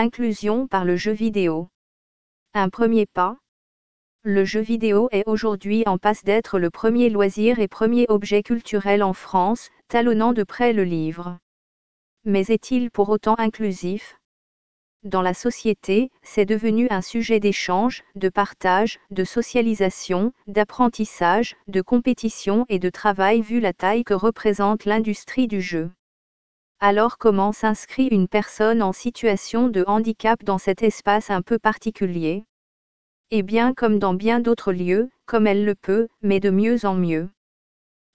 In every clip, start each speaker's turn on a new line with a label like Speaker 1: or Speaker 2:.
Speaker 1: Inclusion par le jeu vidéo. Un premier pas Le jeu vidéo est aujourd'hui en passe d'être le premier loisir et premier objet culturel en France, talonnant de près le livre. Mais est-il pour autant inclusif? Dans la société, c'est devenu un sujet d'échange, de partage, de socialisation, d'apprentissage, de compétition et de travail vu la taille que représente l'industrie du jeu. Alors comment s'inscrit une personne en situation de handicap dans cet espace un peu particulier? Eh bien comme dans bien d'autres lieux, comme elle le peut, mais de mieux en mieux.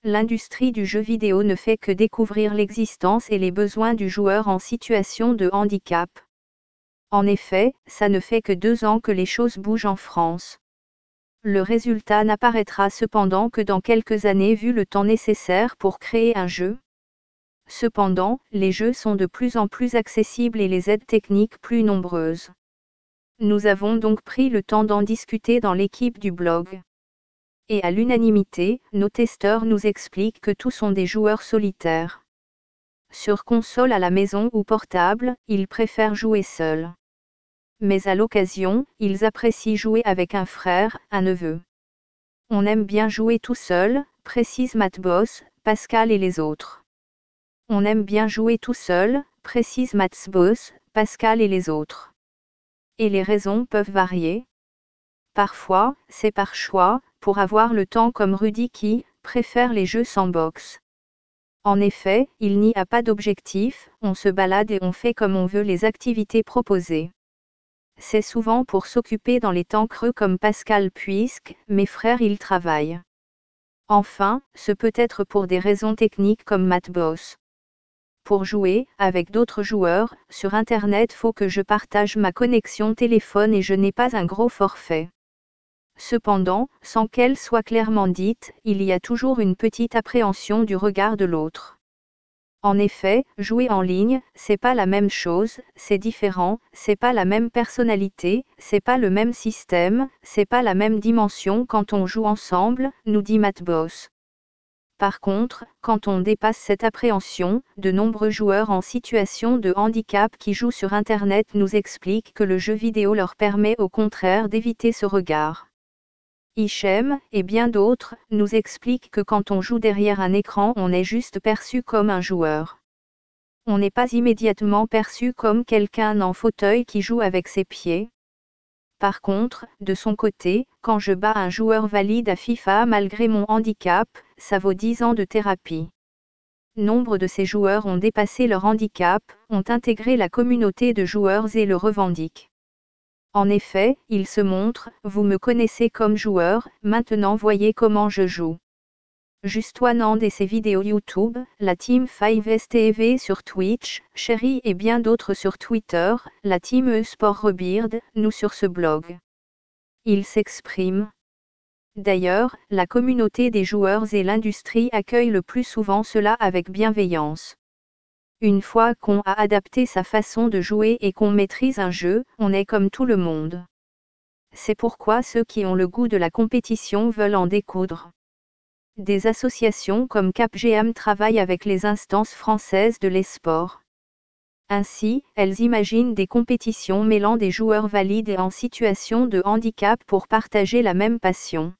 Speaker 1: L'industrie du jeu vidéo ne fait que découvrir l'existence et les besoins du joueur en situation de handicap. En effet, ça ne fait que deux ans que les choses bougent en France. Le résultat n'apparaîtra cependant que dans quelques années vu le temps nécessaire pour créer un jeu. Cependant, les jeux sont de plus en plus accessibles et les aides techniques plus nombreuses. Nous avons donc pris le temps d'en discuter dans l'équipe du blog. Et à l'unanimité, nos testeurs nous expliquent que tous sont des joueurs solitaires. Sur console à la maison ou portable, ils préfèrent jouer seuls mais à l'occasion, ils apprécient jouer avec un frère, un neveu. On aime bien jouer tout seul, précise Matt Boss, Pascal et les autres. On aime bien jouer tout seul, précise Matt Boss, Pascal et les autres. Et les raisons peuvent varier. Parfois, c'est par choix, pour avoir le temps comme Rudy qui préfère les jeux sans box. En effet, il n'y a pas d'objectif, on se balade et on fait comme on veut les activités proposées c'est souvent pour s'occuper dans les temps creux comme Pascal puisque, mes frères ils travaillent. Enfin, ce peut être pour des raisons techniques comme Matt Boss. Pour jouer, avec d'autres joueurs, sur Internet faut que je partage ma connexion téléphone et je n'ai pas un gros forfait. Cependant, sans qu'elle soit clairement dite, il y a toujours une petite appréhension du regard de l'autre. En effet, jouer en ligne, c'est pas la même chose, c'est différent, c'est pas la même personnalité, c'est pas le même système, c'est pas la même dimension quand on joue ensemble, nous dit Matt Boss. Par contre, quand on dépasse cette appréhension, de nombreux joueurs en situation de handicap qui jouent sur Internet nous expliquent que le jeu vidéo leur permet au contraire d'éviter ce regard. Hichem, et bien d'autres, nous expliquent que quand on joue derrière un écran on est juste perçu comme un joueur. On n'est pas immédiatement perçu comme quelqu'un en fauteuil qui joue avec ses pieds. Par contre, de son côté, quand je bats un joueur valide à FIFA malgré mon handicap, ça vaut 10 ans de thérapie. Nombre de ces joueurs ont dépassé leur handicap, ont intégré la communauté de joueurs et le revendiquent. En effet, il se montre, vous me connaissez comme joueur, maintenant voyez comment je joue. Juste Nand et ses vidéos YouTube, la Team 5STV sur Twitch, Chéri et bien d'autres sur Twitter, la Team E-Sport Rebeard, nous sur ce blog. Il s'exprime. D'ailleurs, la communauté des joueurs et l'industrie accueillent le plus souvent cela avec bienveillance. Une fois qu'on a adapté sa façon de jouer et qu'on maîtrise un jeu, on est comme tout le monde. C'est pourquoi ceux qui ont le goût de la compétition veulent en découdre. Des associations comme CapGM travaillent avec les instances françaises de l'esport. Ainsi, elles imaginent des compétitions mêlant des joueurs valides et en situation de handicap pour partager la même passion.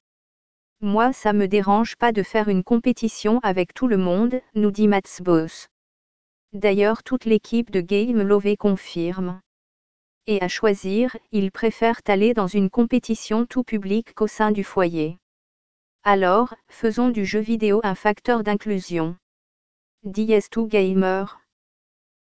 Speaker 1: Moi ça me dérange pas de faire une compétition avec tout le monde, nous dit Mats Boss. D'ailleurs toute l'équipe de Game Love confirme. Et à choisir, ils préfèrent aller dans une compétition tout public qu'au sein du foyer. Alors, faisons du jeu vidéo un facteur d'inclusion. DS2 Gamer?